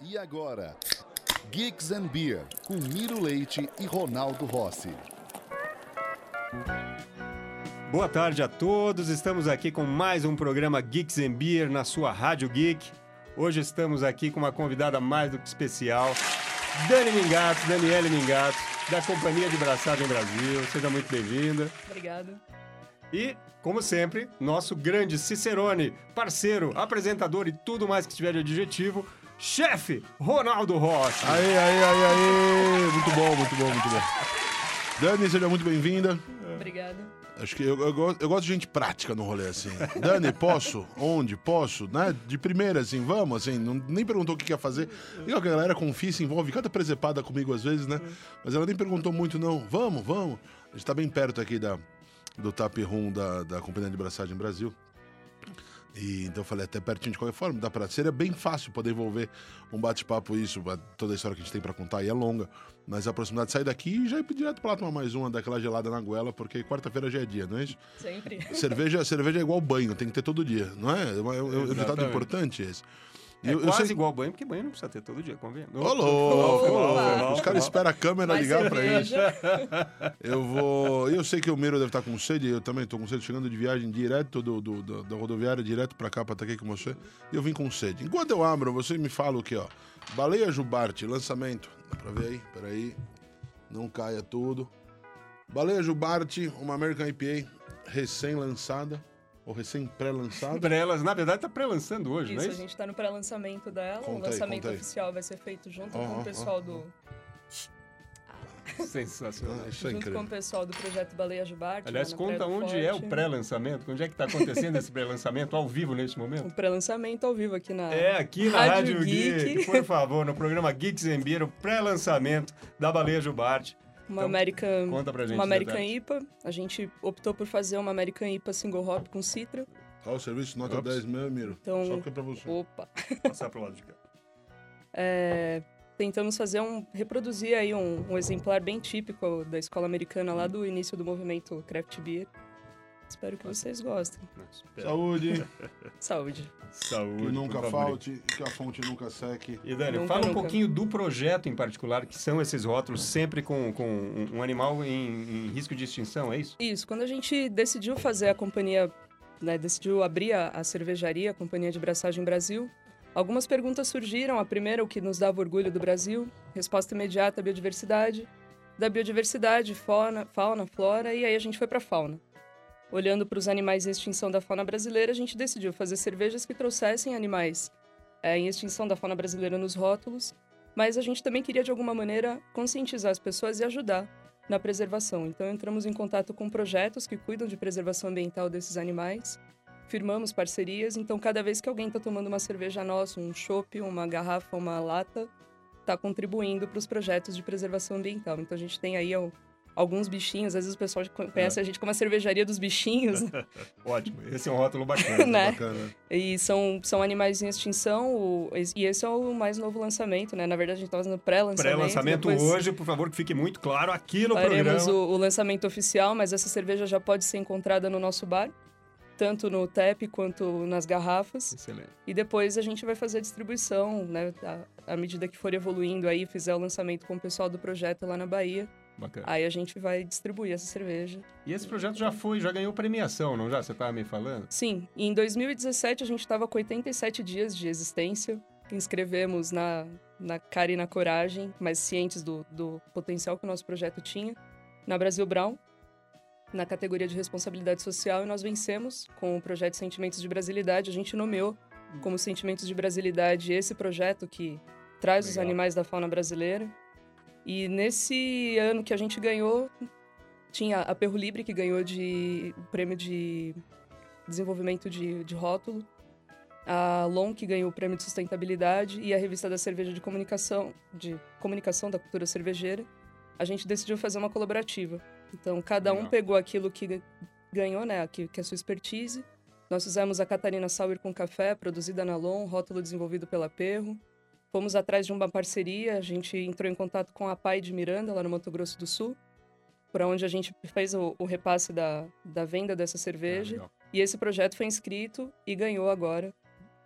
E agora, Geeks and Beer, com Miro Leite e Ronaldo Rossi. Boa tarde a todos, estamos aqui com mais um programa Geeks and Beer na sua Rádio Geek. Hoje estamos aqui com uma convidada mais do que especial, Dani Mingato, Daniele Mingato, da Companhia de Braçagem Brasil. Seja muito bem-vinda. Obrigada. E, como sempre, nosso grande Cicerone, parceiro, apresentador e tudo mais que tiver de adjetivo, chefe Ronaldo Rossi. Aí, aí, aí, aí. Muito bom, muito bom, muito bom. Dani, seja muito bem-vinda. Obrigada. Acho que eu, eu, gosto- eu gosto de gente prática no rolê, assim. Dani, posso? Onde? Posso? Né? De primeira, assim, vamos, assim. Não, nem perguntou o que ia fazer. Legal que a galera confia, se envolve, canta presepada comigo às vezes, né? Mas ela nem perguntou muito, não. Vamos, vamos. A gente tá bem perto aqui da, do Tap Room da, da Companhia de Braçagem Brasil. E, então eu falei, até pertinho de qualquer forma, dá pra. Seria bem fácil poder envolver um bate-papo, isso, toda a história que a gente tem pra contar aí é longa. Mas a proximidade de sair daqui e já ir direto pra lá tomar mais uma daquela gelada na goela, porque quarta-feira já é dia, não é isso? Sempre. cerveja, cerveja é igual banho, tem que ter todo dia, não é? É um, é um- é ditado Exatamente. importante esse. É eu- eu quase sei- igual banho, porque banho não precisa ter todo dia, convém. Ô, louco! Os caras esperam a câmera Mais ligar pra eles. cerveja. Eu vou. Eu sei que o Miro deve estar com sede, eu também tô com sede, chegando de viagem direto do, do- do- da rodoviária, direto pra cá, pra estar aqui com você. E eu vim com sede. Enquanto eu abro, você me fala o que, ó. Baleia Jubarte, lançamento. Dá pra ver aí? Peraí. Não caia tudo. Baleia Jubarte, uma American IPA recém-lançada. Ou recém-pré-lançada. Prelas, na verdade, tá pré-lançando hoje, não Isso, é a isso? gente tá no pré-lançamento dela. Conta o aí, lançamento aí. oficial vai ser feito junto com Aham, o pessoal aham. do. Sensacional. Ah, isso é junto com incrível. o pessoal do projeto Baleia Jubarte. Aliás, conta onde é o Forte. pré-lançamento, onde é que tá acontecendo esse pré-lançamento ao vivo nesse O momento? pré-lançamento ao vivo aqui na. É, aqui na Rádio Rádio Geek, Geek. por favor, no programa Geeks and Beer, o pré-lançamento da Baleia Jubarte. Uma Então, American, conta pra gente uma American. IPA. A gente optou por fazer uma American IPA single hop com citra. Ó, o serviço nota Ops. 10 meu, Miro. Então- Só que é pra você. Opa! Passar pro lado de cá. É, tentamos fazer um reproduzir aí um, um exemplar bem típico da escola americana lá do início do movimento craft beer. Espero que vocês gostem. Saúde, Saúde. Saúde. que nunca falte que a fonte nunca seque. E Dani, Nunca, fala um nunca. pouquinho do projeto em particular, que são esses rótulos sempre com, com um- um animal em, em risco de extinção, é isso? Isso, quando a gente decidiu fazer a companhia, né, decidiu abrir a, a cervejaria, a Companhia de Braçagem Brasil, algumas perguntas surgiram. A primeira, o que nos dava orgulho do Brasil, resposta imediata, biodiversidade. Da biodiversidade, fauna, fauna flora, e aí a gente foi para fauna. Olhando para os animais em extinção da fauna brasileira, a gente decidiu fazer cervejas que trouxessem animais é, em extinção da fauna brasileira nos rótulos, mas a gente também queria, de alguma maneira, conscientizar as pessoas e ajudar na preservação. Então, entramos em contato com projetos que cuidam de preservação ambiental desses animais, firmamos parcerias. Então, cada vez que alguém está tomando uma cerveja nossa, um chopp, uma garrafa, uma lata, está contribuindo para os projetos de preservação ambiental. Então, a gente tem aí alguns bichinhos, às vezes o pessoal co- conhece a gente como a cervejaria dos bichinhos? Ótimo, esse é um rótulo bacana. né? Bacana. E são, são animais em extinção, o- e esse é o mais novo lançamento, né? Na verdade, a gente está fazendo pré-lançamento. Pré-lançamento depois- hoje, por favor, que fique muito claro aqui no Faremos programa. o, o lançamento oficial, mas essa cerveja já pode ser encontrada no nosso bar, tanto no TEP quanto nas garrafas. Excelente. E depois a gente vai fazer a distribuição, né? À medida que for evoluindo aí, fizer o lançamento com o pessoal do projeto lá na Bahia, Bacana. aí a gente vai distribuir essa cerveja. E esse projeto já foi, já ganhou premiação, não já? Você estava me falando? Sim, em 2017 a gente estava com 87 dias de existência. Inscrevemos na, na cara e na coragem, mas cientes do, do potencial que o nosso projeto tinha, na Brasil Brown, na categoria de responsabilidade social, e nós vencemos com o projeto Sentimentos de Brasilidade. A gente nomeou como Sentimentos de Brasilidade esse projeto que traz os Legal. animais da fauna brasileira. E nesse ano que a gente ganhou, tinha a Perro Libre, que ganhou de, o prêmio de desenvolvimento de, de rótulo, a LON, que ganhou o prêmio de sustentabilidade, e a revista da cerveja de comunicação, de comunicação da cultura cervejeira. A gente decidiu fazer uma colaborativa. Então, cada um pegou aquilo que ga- ganhou, né, que, que é a sua expertise. Nós fizemos a Catarina Sour com café, produzida na LON, rótulo desenvolvido pela Perro. Fomos atrás de uma parceria, a gente entrou em contato com a Pai de Miranda, lá no Mato Grosso do Sul, para onde a gente fez o, o repasse da, da venda dessa cerveja. Ah. E esse projeto foi inscrito e ganhou agora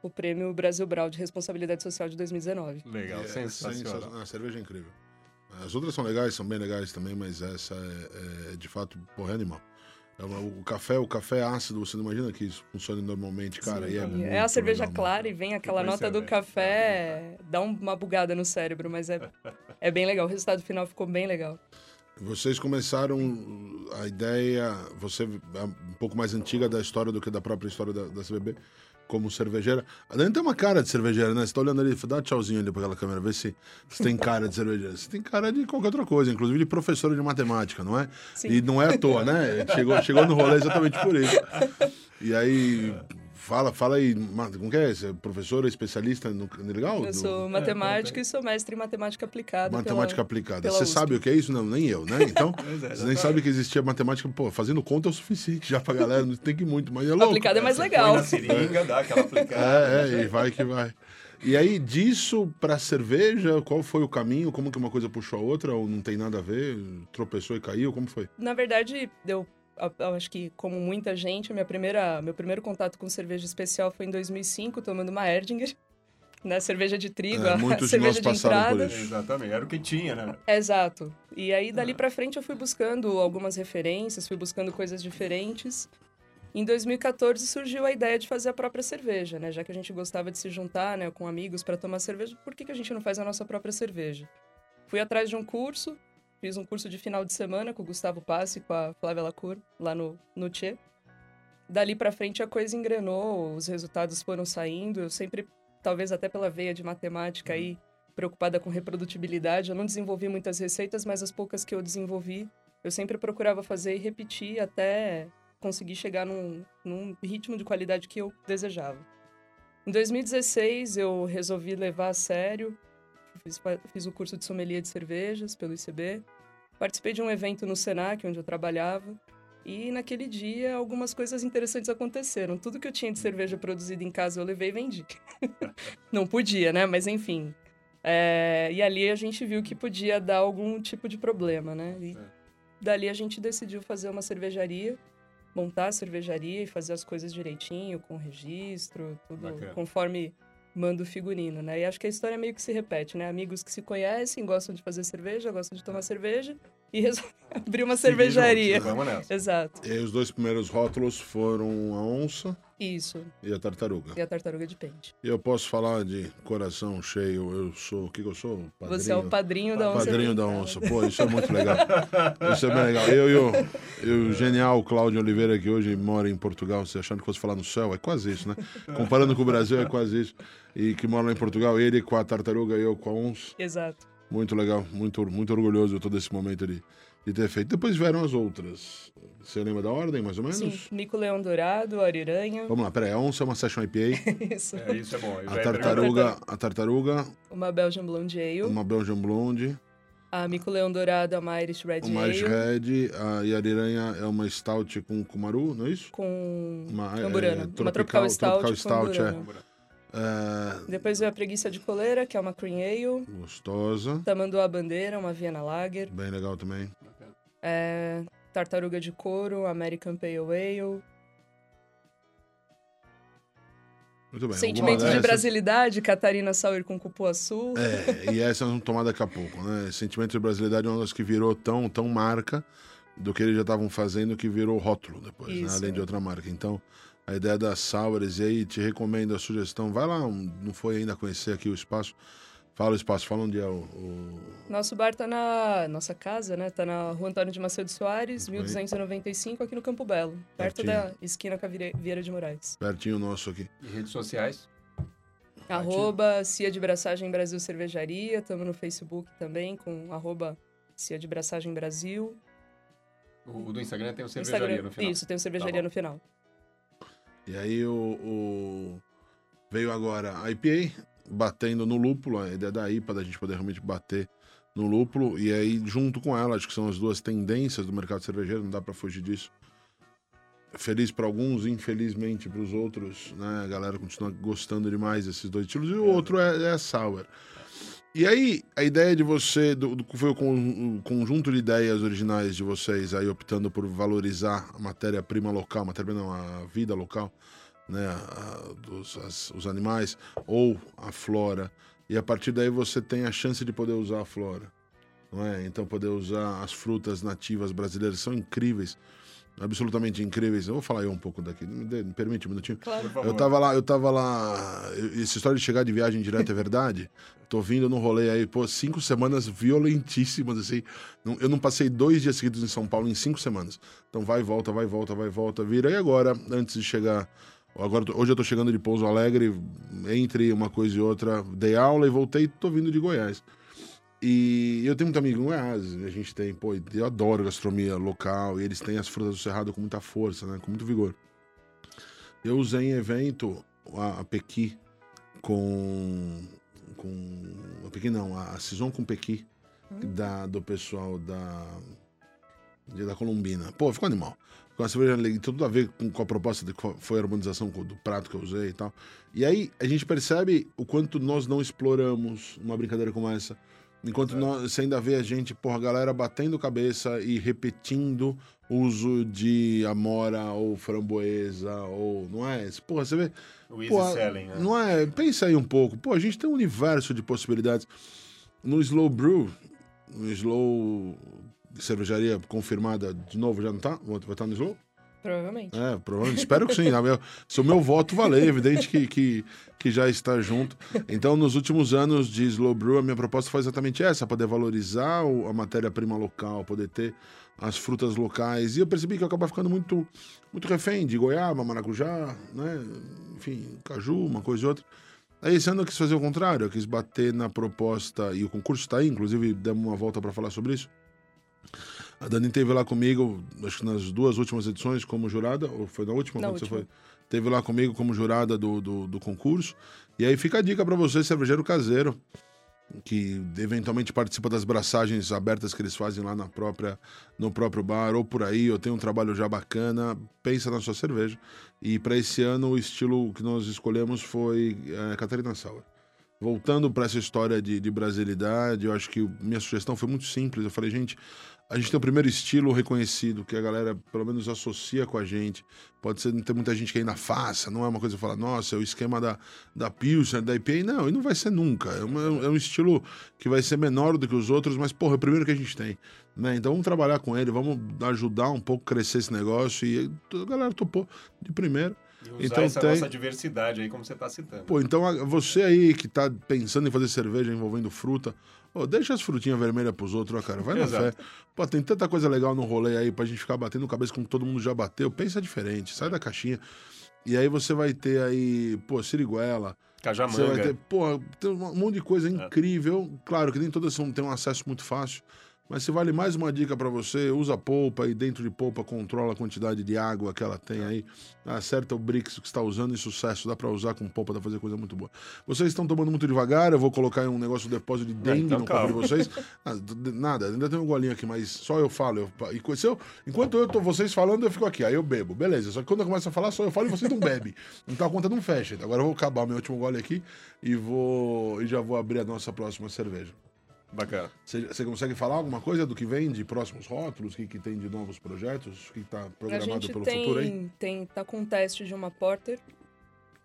o prêmio Brasil Brau de Responsabilidade Social de 2019. Legal, É, sensacional. sensa- A cerveja é incrível. As outras são legais, são bem legais também, mas essa é, é, de fato, porra, é animal. É o café, o café ácido, você não imagina que isso funcione normalmente, cara. e é, muito é a cerveja legal, clara e vem aquela Depois nota você do vê. café, dá um- uma bugada no cérebro, mas é, é bem legal. O resultado final ficou bem legal. Vocês começaram a ideia, você é um pouco mais antiga da história do que da própria história da, da CBB, como cervejeira. A Dani tem uma cara de cervejeira, né? Você tá olhando ali, dá um tchauzinho ali pra aquela câmera, vê se você tem cara de cervejeira. Você tem cara de qualquer outra coisa, inclusive de professora de matemática, não é? Sim. E não é à toa, né? Chegou, chegou no rolê exatamente por isso. E aí, fala, fala aí, como que é? Você é professora, especialista no, no legal? Eu sou matemática e sou mestre em matemática aplicada. Matemática pela- aplicada. pela Você USP. sabe o que é isso? Não, nem eu, né? Então, é, você nem sabe que existia matemática. Pô, fazendo conta é o suficiente já pra galera, não tem que ir muito, mas é louco. Aplicada é mais legal. na seringa, dá aquela aplicada. É, é, e vai que vai. E aí, disso pra cerveja, qual foi o caminho? Como que uma coisa puxou a outra? Ou não tem nada a ver? Tropeçou e caiu? Como foi? Na verdade, eu, eu acho que, como muita gente, a minha primeira, meu primeiro contato com cerveja especial foi em 2005, tomando uma Erdinger, né? Cerveja de trigo, É, a cerveja de entrada. Exatamente, era o que tinha, né? Exato. E aí, dali pra frente, eu fui buscando algumas referências, fui buscando coisas diferentes. Em 2014 surgiu a ideia de fazer a própria cerveja, né? Já que a gente gostava de se juntar, né, com amigos para tomar cerveja, por que, que a gente não faz a nossa própria cerveja? Fui atrás de um curso, fiz um curso de final de semana com o Gustavo Passi e com a Flávia Lacour, lá no, no Tchê. Dali pra frente a coisa engrenou, os resultados foram saindo. Eu sempre, talvez até pela veia de matemática aí, preocupada com reprodutibilidade, eu não desenvolvi muitas receitas, mas as poucas que eu desenvolvi, eu sempre procurava fazer e repetir até conseguir chegar num, num ritmo de qualidade que eu desejava. Em 2016, eu resolvi levar a sério, fiz, fiz o curso de sommelier de cervejas pelo ICB, participei de um evento no Senac, onde eu trabalhava, e naquele dia algumas coisas interessantes aconteceram. Tudo que eu tinha de cerveja produzida em casa eu levei e vendi. Não podia, né? Mas enfim. É, e ali a gente viu que podia dar algum tipo de problema, né? E dali a gente decidiu fazer uma cervejaria, montar a cervejaria e fazer as coisas direitinho, com registro, tudo Bacana. conforme manda o figurino, né? E acho que a história meio que se repete, né? Amigos que se conhecem, gostam de fazer cerveja, gostam de tomar cerveja e resolvem abrir uma cervejaria. Vamos nessa. Exato. E aí, os dois primeiros rótulos foram a onça Isso. e a tartaruga. E a tartaruga de pente. E eu posso falar de coração cheio, eu sou, o que, que eu sou? Padrinho. Você é o padrinho da onça. Padrinho da onça. Pô, isso é muito legal. Isso é bem legal. Eu e o, o genial Cláudio Oliveira, que hoje mora em Portugal, você achando que fosse falar no céu, é quase isso, né? Comparando com o Brasil, é quase isso. E que mora lá em Portugal, ele com a tartaruga e eu com a onça. Exato. Muito legal, muito, muito orgulhoso todo esse momento de ter feito. Depois vieram as outras. Você lembra da ordem, mais ou menos? Sim, Mico Leão Dourado, Ariranha. Vamos lá, peraí. A onça é uma Session IPA. Isso. É, isso é bom. A tartaruga, a tartaruga, Uma Belgian Blonde Ale. uma Belgian Blonde, A Mico Leão Dourado é uma Irish Red uma Irish. Red, a Yariranha é uma Stout com Kumaru, não é isso? Com Uma, Amburana. é, uma Tropical Stout Tropical com Stout, é. É, Depois veio a Preguiça de Coleira, que é uma Cream Ale. gostosa, Tamanduá Bandeira, uma Viena Lager. bem legal também. É, Tartaruga de Couro, American Pale Ale. Muito bem. Sentimento de brasilidade, Catarina Sauer com cupuaçu. É, e essa nós vamos tomar daqui a pouco, né? Sentimento de brasilidade é uma das que virou tão, tão marca do que eles já estavam fazendo que virou rótulo depois, né? Além de outra marca. Então, a ideia das sours, e aí te recomendo a sugestão, vai lá, não foi ainda conhecer aqui o espaço, fala o espaço, fala onde é o... o- Nosso bar tá na. Nossa casa, né? Tá na rua Antônio de Macedo Soares, Muito bem. 1295, aqui no Campo Belo. Perto Pertinho. da esquina com a Vieira de Moraes. pertinho nosso aqui. E redes sociais? Arroba Cia de Braçagem Brasil Cervejaria. Estamos no Facebook também com arroba Cia de Braçagem Brasil. O, o do Instagram tem o cervejaria Instagram- no final. Isso, tem o cervejaria Tá no final. E aí o, o- veio agora a IPA batendo no lúpulo, a ideia da IPA, da gente poder realmente bater no lúpulo, e aí junto com ela, acho que são as duas tendências do mercado cervejeiro, não dá pra fugir disso. Feliz para alguns, infelizmente para os outros, né? A galera continua gostando demais desses dois estilos, e o outro é, é a Sour. E aí, a ideia de você, do, do- foi o, con- o conjunto de ideias originais de vocês aí optando por valorizar a matéria-prima local, matéria não, a vida local, né, a- dos, as- os animais ou a flora. E a partir daí você tem a chance de poder usar a flora. Não é? Então poder usar as frutas nativas brasileiras são incríveis, absolutamente incríveis. Eu vou falar aí um pouco daqui, me, dê- me permite um minutinho. Claro. Eu tava lá, eu tava lá. eu- Essa história de chegar de viagem direta é verdade? Tô vindo no rolê aí, pô, cinco semanas violentíssimas, assim. Não- Eu não passei dois dias seguidos em São Paulo em cinco semanas. Então vai e volta, vai e volta, vai e volta, vira. E agora, antes de chegar. Agora, hoje eu tô chegando de Pouso Alegre, entre uma coisa e outra, dei aula e voltei, tô vindo de Goiás. E eu tenho muito amigo em Goiás, a gente tem, pô, eu adoro gastronomia local, e eles têm as frutas do Cerrado com muita força, né, com muito vigor. Eu usei em evento a, a Pequi com. com. A Pequi não, a, a Saison com Pequi da, do pessoal da. da Colombina. Pô, ficou animal. Com a cerveja legal, tudo a ver com, com a proposta de qual foi a harmonização do prato que eu usei e tal. E aí a gente percebe o quanto nós não exploramos uma brincadeira como essa. Enquanto nós, você ainda vê a gente, porra, a galera batendo cabeça e repetindo o uso de amora ou framboesa ou. Não é? Porra, você vê. O easy selling, né? Não é? Pensa aí um pouco. Pô, a gente tem um universo de possibilidades. No Slow Brew, no Slow cervejaria confirmada de novo, já não tá? Vai estar no Slow? Provavelmente. É, provavelmente. Espero que sim. Se o meu voto valer, é evidente que, que, que já está junto. Então, nos últimos anos de Slow Brew, a minha proposta foi exatamente essa: poder valorizar a matéria-prima local, poder ter as frutas locais. E eu percebi que eu acabava ficando muito, muito refém de goiaba, maracujá, né? enfim, caju, uma coisa e outra. Aí esse ano eu quis fazer o contrário, eu quis bater na proposta, e o concurso está aí, inclusive demos uma volta para falar sobre isso. A Dani esteve lá comigo, acho que nas duas últimas edições, como jurada, ou foi na última? Na quando você última. foi? Teve lá comigo como jurada do, do, do concurso. E aí fica a dica para você, cervejeiro caseiro, que eventualmente participa das braçagens abertas que eles fazem lá na própria, no próprio bar, ou por aí, ou tem um trabalho já bacana, pensa na sua cerveja. E para esse ano, o estilo que nós escolhemos foi é, Catarina Sour. Voltando para essa história de, de brasilidade, eu acho que minha sugestão foi muito simples. Eu falei, gente, a gente tem o primeiro estilo reconhecido, que a galera pelo menos associa com a gente. Pode ser não ter muita gente que ainda faça, não é uma coisa que fala, nossa, é o esquema da, da Pilsner, da IPA. Não, e não vai ser nunca. É, uma- é um estilo que vai ser menor do que os outros, mas, porra, é o primeiro que a gente tem. Né? Então vamos trabalhar com ele, vamos ajudar um pouco a crescer esse negócio. E a galera topou de primeiro. Usar Então essa tem- nossa diversidade aí, como você está citando. Pô, então a- você aí que tá pensando em fazer cerveja envolvendo fruta, deixa as frutinhas vermelhas pros outros, ó, cara. Vai na fé. Pô, tem tanta coisa legal no rolê aí pra gente ficar batendo cabeça com todo mundo já bateu. Pensa diferente, sai da caixinha. E aí você vai ter aí, pô, siriguela. Você vai Cajamanga. ter, pô, tem um monte de coisa incrível. Claro que nem todas são, têm um acesso muito fácil. Mas se vale mais uma dica pra você, usa polpa e dentro de polpa controla a quantidade de água que ela tem aí. Acerta o Brix que está usando e sucesso. Dá pra usar com polpa, dá pra fazer coisa muito boa. Vocês estão tomando muito devagar, eu vou colocar aí um negócio de depósito de dengue então no copo de vocês. Nada, ainda tem um golinho aqui, mas só eu falo. Eu, e se eu- enquanto eu tô vocês falando, eu fico aqui, aí eu bebo. Beleza, só que quando eu começo a falar, só eu falo e vocês não bebem. Então a conta não fecha. Agora eu vou acabar meu último gole aqui e vou e já vou abrir a nossa próxima cerveja. Bacana. Você consegue falar alguma coisa do que vem de próximos rótulos? O que, que tem de novos projetos? O que está programado pelo futuro aí? tem, tem, tá com um teste de uma porter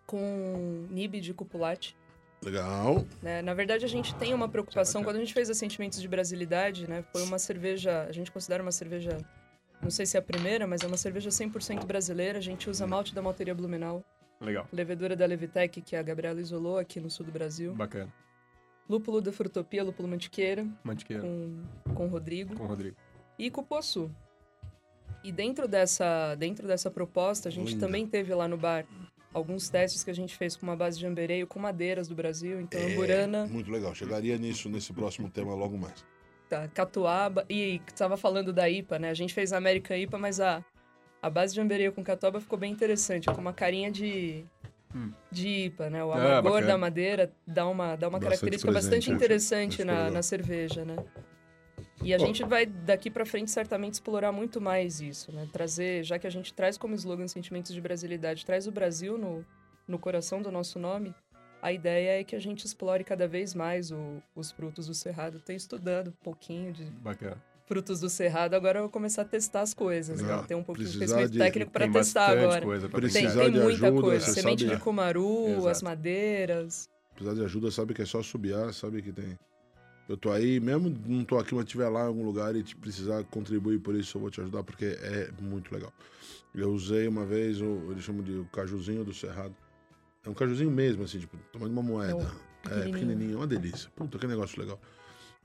com nib de cupulate. Legal. né? Na verdade, a gente tem uma preocupação. Quando a gente fez a Sentimentos de Brasilidade, né? Foi uma cerveja... A gente considera uma cerveja... Não sei se é a primeira, mas é uma cerveja 100% brasileira. A gente usa malte da malteria Blumenau, Legal. levedura da Levitec, que a Gabriela isolou aqui no sul do Brasil. Bacana. Lúpulo da Frutopia, lúpulo mantiqueira, Mantiqueira. com, com o Rodrigo. Com o Rodrigo. e Cupuaçu. E dentro dessa, dentro dessa proposta, a gente Linda. também teve lá no bar alguns testes que a gente fez com uma base de ambereio com madeiras do Brasil. Então, É, amburana, Muito legal. Chegaria nisso nesse próximo tema logo mais. tá, catuaba. E estava falando da IPA, né? A gente fez a American IPA, mas a, a base de ambereio com catuaba ficou bem interessante. Com uma carinha de, Hum. de IPA, né? O Ah, amargor da madeira dá uma, dá uma Bastante característica presente, bastante né? interessante na, na cerveja, né? E a Bom. gente vai, daqui pra frente, certamente explorar muito mais isso, né? Trazer, já que a gente traz como slogan Sentimentos de Brasilidade, traz o Brasil no, no coração do nosso nome, a ideia é que a gente explore cada vez mais o- os frutos do Cerrado. Estou estudando um pouquinho de Bacana. Frutos do cerrado, agora eu vou começar a testar as coisas. Né? Tem um pouquinho de conhecimento técnico para testar agora. coisa pra Tem, tem muita ajuda, coisa. Semente sabe- de cumaru, Exato. as madeiras. Precisar de ajuda, sabe que é só subiar, sabe que tem. Eu tô aí, mesmo não tô aqui, mas estiver lá em algum lugar e te precisar contribuir por isso, eu vou te ajudar, porque é muito legal. Eu usei uma vez, o, eles chamam de o cajuzinho do cerrado. É um cajuzinho mesmo, assim, tipo, tamanho de uma moeda. É É, pequenininho. pequenininho, uma delícia. Puta, que negócio legal.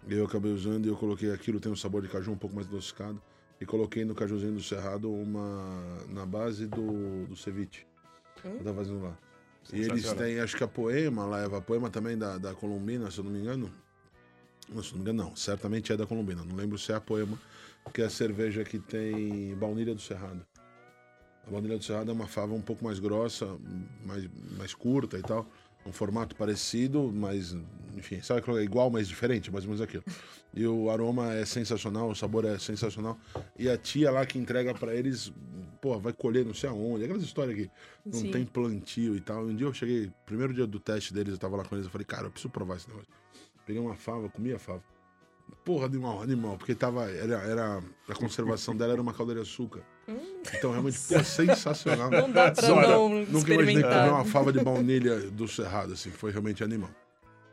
Eu acabei usando e eu coloquei aquilo, tem um sabor de caju um pouco mais adocicado. E coloquei no cajuzinho do cerrado uma na base do, do ceviche. Hum? Eu tava fazendo lá. E eles têm, acho que a Poema leva, a Poema também da, da Colombina, se eu não me engano. Não, se eu não me engano, não. Certamente é da Colombina. Não lembro se é a Poema, que é a cerveja que tem baunilha do Cerrado. A baunilha do Cerrado é uma fava um pouco mais grossa, mais, mais curta e tal. Um formato parecido, mas, enfim, sabe que é igual, mas diferente, mais ou menos aquilo. E o aroma é sensacional, o sabor é sensacional. E a tia lá que entrega pra eles, pô, vai colher não sei aonde. Aquelas histórias que não Sim. tem plantio e tal. Um dia eu cheguei, primeiro dia do teste deles, eu tava lá com eles, eu falei, cara, eu preciso provar esse negócio. Peguei uma fava, comi a fava. Porra, animal, animal, porque tava, era, era, a conservação dela era uma calda de açúcar. Então, realmente, pô, sensacional. Não dá pra Olha, não Nunca imaginei comer uma fava de baunilha do Cerrado, assim, foi realmente animal.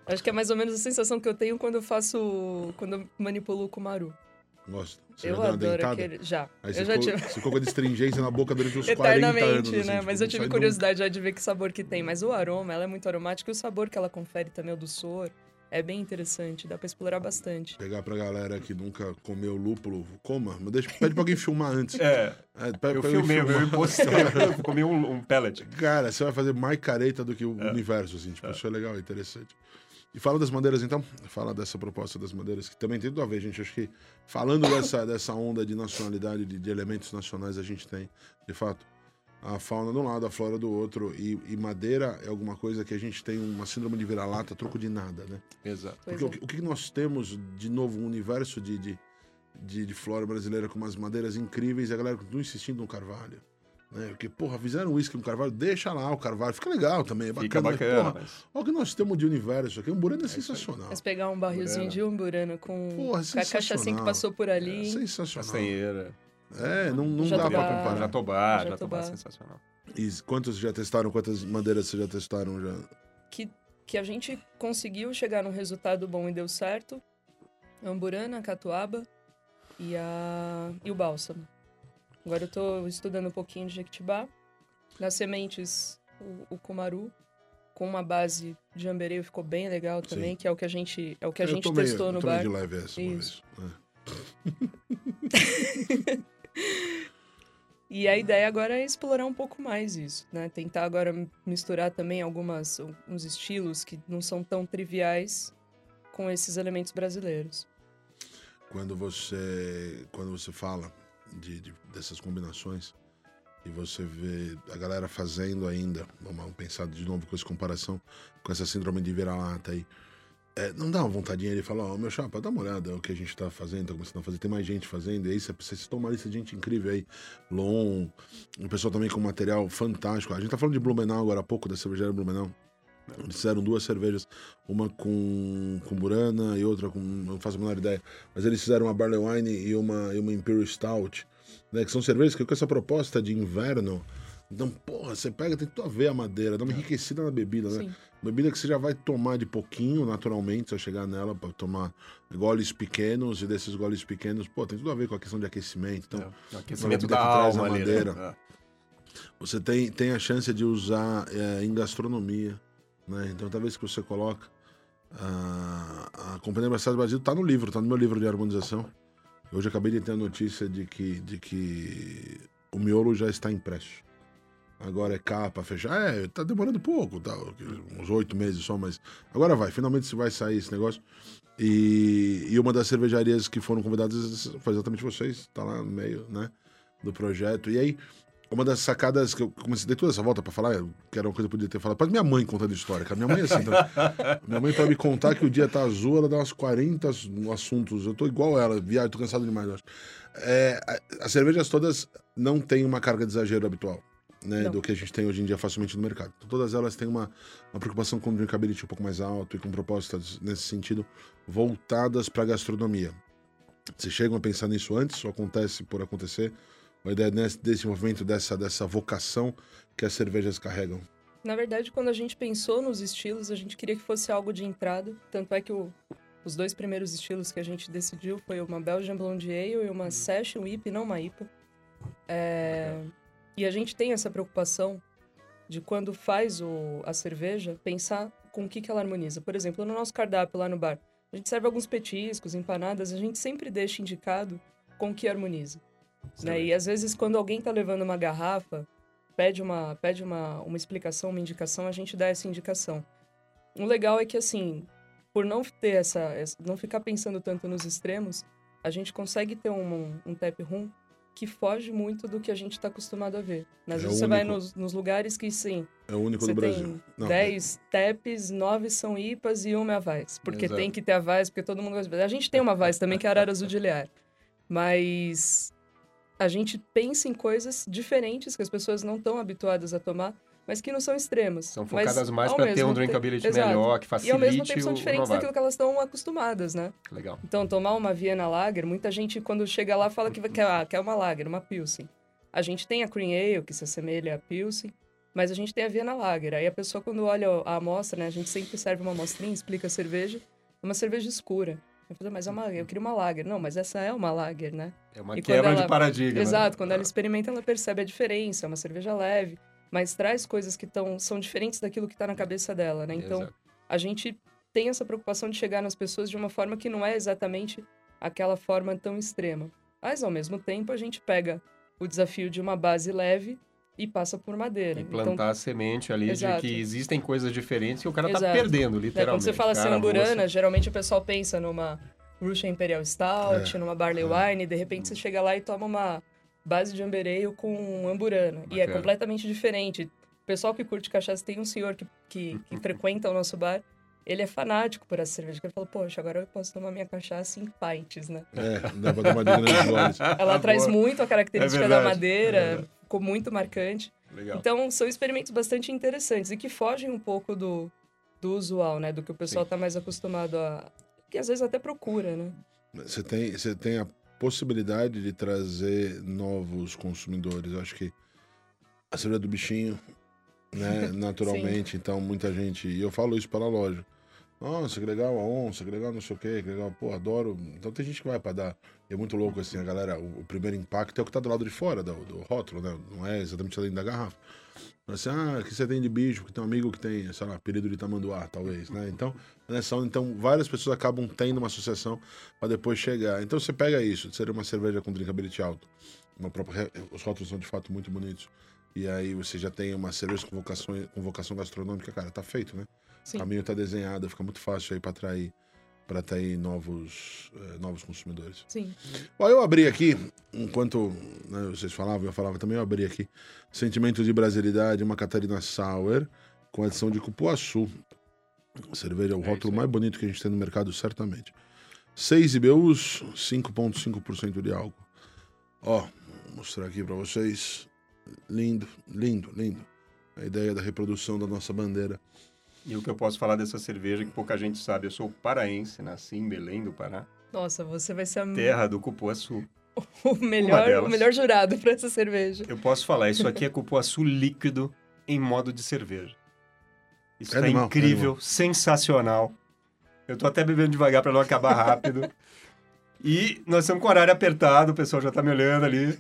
Acho que é mais ou menos a sensação que eu tenho quando eu faço. quando eu manipulo o kumaru. Gosto. Você eu já adoro aquele. Já. Aí eu já ficou, tive. ficou com a na boca durante uns 40 anos. Eternamente, assim, né? tipo, Mas eu tive curiosidade já de ver que sabor que tem. Mas o aroma, ela é muito aromática e o sabor que ela confere também, o doçor, é bem interessante. Dá pra explorar bastante. Pegar pra galera que nunca comeu lúpulo, coma, mas deixa, pede pra alguém filmar antes. É, É, pede eu pra alguém filmei, filmar. impostor. Eu comi um, um pellet. Cara, você vai fazer mais careta do que o É. universo, assim. Tipo, isso é legal, é interessante. E fala das madeiras, então. Fala dessa proposta das madeiras, que também tem tudo a ver, gente. Acho que falando dessa, dessa onda de nacionalidade, de, de elementos nacionais, a gente tem, de fato, a fauna de um lado, a flora do outro. E, e madeira é alguma coisa que a gente tem uma síndrome de vira-lata, troco de nada, né? Exato. Porque é. o, que- o que nós temos, de novo, um universo de, de, de, de flora brasileira com umas madeiras incríveis e a galera continua insistindo no carvalho. Né? Porque, porra, fizeram uísque no carvalho, deixa lá o carvalho, fica legal também, é bacana. Fica mas, bacana, porra, mas... olha o que nós temos de universo aqui, um burano é sensacional. Mas pegar um barrilzinho Burana. de umburana com, Porra, com a cachaçinha que sensacional. passou por É ali. sensacional. Castanheira. É, não, não dá pra comparar. Jatobá, Jatobá. Jatobá, sensacional. E quantos já testaram? Quantas madeiras vocês já testaram já? que, que a gente conseguiu chegar num resultado bom e deu certo. Amburana, a catuaba e, a, e o bálsamo. Agora eu tô estudando um pouquinho de Jequitibá. Nas sementes, o, o cumaru, com uma base de ambereu ficou bem legal também, Sim. que é o que a gente, é o que a Eu gente tomei- testou eu no tomei bar. de leve essa uma Isso. vez. E a ideia agora é explorar um pouco mais isso, né? Tentar agora misturar também algumas uns estilos que não são tão triviais com esses elementos brasileiros. quando você quando você fala de, de- dessas combinações e você vê a galera fazendo ainda vamos pensar de novo com essa comparação com essa síndrome de vira-lata aí é, não dá uma vontadinha de falar, ó, meu chapa, dá uma olhada o que a gente tá fazendo, tá começando a fazer, tem mais gente fazendo, e aí você, você citou uma lista de gente incrível aí, Lon, o pessoal também com material fantástico. A gente tá falando de Blumenau agora há pouco, da cervejaria Blumenau. Eles fizeram duas cervejas, uma com, com Burana e outra com. Não faço a menor ideia. Mas eles fizeram uma Barley Wine e uma, e uma Imperial Stout, né? Que são cervejas que com essa proposta de inverno. Então, porra, você pega, tem tudo a ver a madeira, dá uma enriquecida na bebida, né? Sim. Bebida que você já vai tomar de pouquinho, naturalmente, você vai chegar nela para tomar goles pequenos, e desses goles pequenos, pô, tem tudo a ver com a questão de aquecimento. Então, É, o aquecimento da que traz a alma ali, madeira. né? você tem, tem a chance de usar é, em gastronomia, né? Então, talvez que você coloca a, a Companhia Abraçada do Brasil tá no livro, tá no meu livro de harmonização. Hoje acabei de ter a notícia de que, de que o miolo já está impresso. Agora é capa, fechar. É, tá demorando pouco, tá? uns oito meses só, mas agora vai. Finalmente vai sair esse negócio. E, e uma das cervejarias que foram convidadas foi exatamente vocês, tá lá no meio, né? Do projeto. E aí, uma das sacadas que eu comecei dar toda essa volta pra falar, que era uma coisa que eu podia ter falado, para minha mãe contando história, cara. Minha mãe é assim, tá? minha mãe, pra me contar que o dia tá azul, ela dá umas 40 assuntos. Eu tô igual ela, viagem, tô cansado demais, eu acho. É, as cervejas todas não têm uma carga de exagero habitual. Né, do que a gente tem hoje em dia facilmente no mercado. Então, todas elas têm uma, uma preocupação com o drinkability um pouco mais alto e com propostas nesse sentido voltadas para a gastronomia. Vocês chegam a pensar nisso antes ou acontece por acontecer? A ideia desse desenvolvimento dessa, dessa vocação que as cervejas carregam? Na verdade, quando a gente pensou nos estilos, a gente queria que fosse algo de entrada. Tanto é que o, os dois primeiros estilos que a gente decidiu foi uma Belgian Blonde Ale e uma Session IPA, não uma IPA. É, e a gente tem essa preocupação de quando faz o, a cerveja, pensar com o que, que ela harmoniza. Por exemplo, no nosso cardápio lá no bar, a gente serve alguns petiscos, empanadas, a gente sempre deixa indicado com o que harmoniza. Né? E às vezes, quando alguém está levando uma garrafa, pede, uma, pede uma, uma explicação, uma indicação, a gente dá essa indicação. O legal é que, assim, por não ter essa, não ficar pensando tanto nos extremos, a gente consegue ter um, um tap room que foge muito do que a gente está acostumado a ver. Às É você vai único. nos, nos lugares que, sim, É o único do Brasil. Não, 10 taps, 9 são IPAs e uma é a Vaz. Porque Exato. tem que ter a Vaz, porque todo mundo gosta. de- A gente tem uma Vaz também, que é a Arara Azul de Lear. Mas a gente pensa em coisas diferentes que as pessoas não estão habituadas a tomar, mas que não são extremas. São focadas mais para ter um tempo- drinkability Exato. melhor, que E facilite ao mesmo tempo são diferentes daquilo que elas estão acostumadas, né? Legal. Então, tomar uma Viena Lager, muita gente, quando chega lá, fala que quer, ah, quer uma Lager, uma Pilsen. A gente tem a Cream Ale, que se assemelha à Pilsen, mas a gente tem a Viena Lager. Aí a pessoa, quando olha a amostra, né, a gente sempre serve uma amostrinha, explica a cerveja, é uma cerveja escura. Eu falei, mas é uma, eu queria uma Lager. Não, mas essa é uma Lager, né? É uma E quebra quando de ela- paradigma. Exato, né? quando ela experimenta, ela percebe a diferença. É uma cerveja leve, mas traz coisas que tão, são diferentes daquilo que está na cabeça dela, né? Então, Exato. a gente tem essa preocupação de chegar nas pessoas de uma forma que não é exatamente aquela forma tão extrema. Mas, ao mesmo tempo, a gente pega o desafio de uma base leve e passa por madeira. E plantar a semente ali de Então Exato. que existem coisas diferentes que o cara tá Exato. perdendo, Né, literalmente. quando você fala assim, Cara, amburana, moça. geralmente o pessoal pensa numa Russian Imperial Stout, É, numa Barley é. Wine, e de repente você chega lá e toma uma base de amber ale com amburana. E é Bacana. completamente diferente. O pessoal que curte cachaça, tem um senhor que, que, que frequenta o nosso bar, ele é fanático por essa cerveja. Ele falou, poxa, agora eu posso tomar minha cachaça em pints, né? É, dá pra tomar de grandes. Ela traz Boa. muito a característica É da é madeira, verdade. ficou muito marcante. Legal. Então, são experimentos bastante interessantes e que fogem um pouco do, do usual, né? Do que o pessoal está mais acostumado a... Que às vezes até procura, né? Você tem, você tem a possibilidade de trazer novos consumidores. Eu acho que a cerveja do bichinho, né, naturalmente, então muita gente. E eu falo isso pela loja. Nossa, que legal a onça, que legal não sei o quê, que legal, pô, adoro. Então tem gente que vai pra dar. É muito louco assim, a galera, o, o primeiro impacto é o que tá do lado de fora do, do rótulo, né? Não é exatamente além da garrafa. Assim, ah, o que você tem de bicho? Que tem um amigo que tem, sei lá, apelido de tamanduá, talvez, né? Então, nessa onda, então várias pessoas acabam tendo uma associação para depois chegar. Então você pega isso, de ser uma cerveja com drinkability alto. Uma própria, os rótulos são de fato muito bonitos. E aí você já tem uma cerveja com vocação, com vocação gastronômica, cara, tá feito, né? Sim. O caminho tá desenhado, fica muito fácil aí para atrair para atrair novos, eh, novos consumidores. Sim. Ó, eu abri aqui, enquanto né, vocês falavam, eu falava também, eu abri aqui. Sentimento de Brasilidade, uma Catarina Sour, com adição de cupuaçu. Cerveja, o É rótulo mais bonito que a gente tem no mercado, certamente. 6 IBUs, 5,5% de álcool. Ó, vou mostrar aqui para vocês. Lindo, lindo, lindo. A ideia da reprodução da nossa bandeira. E o que eu posso falar dessa cerveja que pouca gente sabe, eu sou paraense, nasci em Belém do Pará, Nossa, você vai ser a- terra do cupuaçu. o, melhor, o melhor jurado para essa cerveja. Eu posso falar, isso aqui é cupuaçu líquido em modo de cerveja. Isso É tá animal, é incrível, sensacional. Eu tô até bebendo devagar para não acabar rápido. e nós estamos com o horário apertado, o pessoal já tá me olhando ali.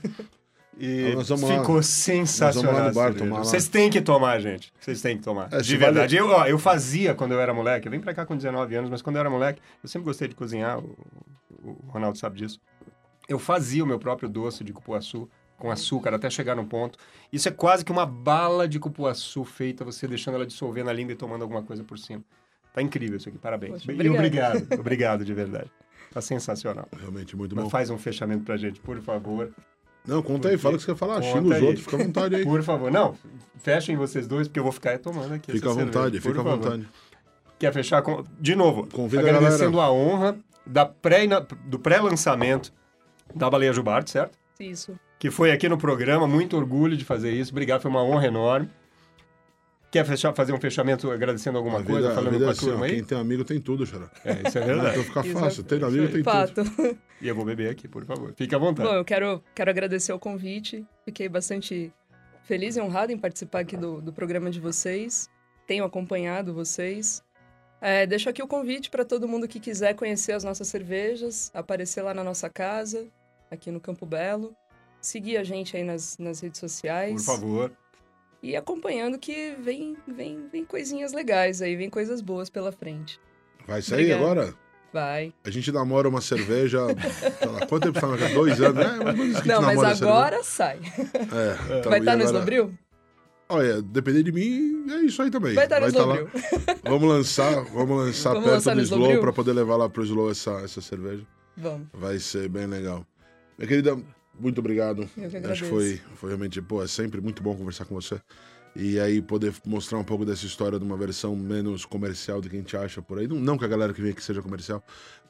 E Ah, nós vamos lá. ficou sensacional. Nós vamos lá lá. Vocês têm que tomar, gente. Vocês têm que tomar. É, de verdade. Eu, ó, eu fazia quando eu era moleque. Eu vim pra cá com 19 anos, mas quando eu era moleque, eu sempre gostei de cozinhar. O, o Ronaldo sabe disso. Eu fazia o meu próprio doce de cupuaçu com açúcar até chegar no ponto. Isso é quase que uma bala de cupuaçu feita, você deixando ela dissolver na língua e tomando alguma coisa por cima. Tá incrível isso aqui, parabéns. Poxa, e obrigada. obrigado, obrigado de verdade. Tá sensacional. Realmente muito Mas bom. faz um fechamento pra gente, por favor. Não, conta aí, Porque- fala o que você quer falar. Conta Xinga os aí. outros, fica à vontade aí. Por favor. Não, fechem vocês dois, porque eu vou ficar tomando aqui. Fica à vontade, fica à vontade. Quer fechar com. De novo, Convida a agradecendo a, honra da pré, do pré-lançamento da Baleia Jubarte, certo? Isso. Que foi aqui no programa, muito orgulho de fazer isso. Obrigado, foi uma honra enorme. Quer fechar, fazer um fechamento agradecendo alguma A coisa, vida- a falando vida com é a assim, turma ó, aí? Quem tem amigo tem tudo, Xará. É, isso é Então verdade. fica Isso fácil. é- Tem amigo tem tudo. Fato. E eu vou beber aqui, por favor. Fique à vontade. Bom, eu quero, quero agradecer o convite. Fiquei bastante feliz e honrado em participar aqui do, do programa de vocês. Tenho acompanhado vocês. É, deixo aqui o convite para todo mundo que quiser conhecer as nossas cervejas, aparecer lá na nossa casa, aqui no Campo Belo. Seguir a gente aí nas, nas redes por sociais. favor. E acompanhando que vem, vem, vem coisinhas legais aí, vem coisas boas pela frente. Vai sair Obrigada. agora? Vai. A gente namora uma cerveja. lá, quanto tempo você tá namorando? Dois anos, né? Mas Não, mas agora sai. É, então, Vai estar no agora- Slobril? Olha, depender de mim, é isso aí também. Vai estar no tá lá. Slobril. Vamos lançar, vamos lançar Vamos perto lançar do no Slow para poder levar lá pro Slow essa, essa cerveja. Vamos. Vai ser bem legal. Minha querida, muito obrigado. Eu que Acho agradeço. que foi, foi realmente, pô, é sempre muito bom conversar com você. E aí poder mostrar um pouco dessa história de uma versão menos comercial do que a gente acha por aí. Não, não que a galera que vem aqui seja comercial,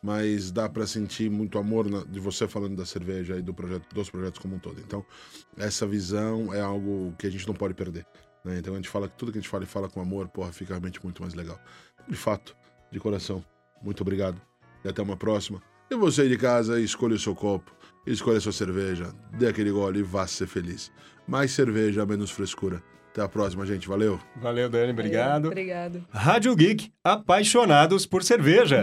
mas dá pra sentir muito amor na- de você falando da cerveja e do projeto, dos projetos como um todo. Então, essa visão é algo que a gente não pode perder. né? Então a gente fala que tudo que a gente fala e fala com amor, porra, fica realmente muito mais legal. De fato, de coração, muito obrigado. E até uma próxima. E você aí de casa, escolha o seu copo, escolha sua cerveja, dê aquele gole e vá ser feliz. Mais cerveja, menos frescura. Até a próxima, gente. Valeu! Valeu, Dani. Obrigado. Obrigado. Rádio Geek, apaixonados por cerveja.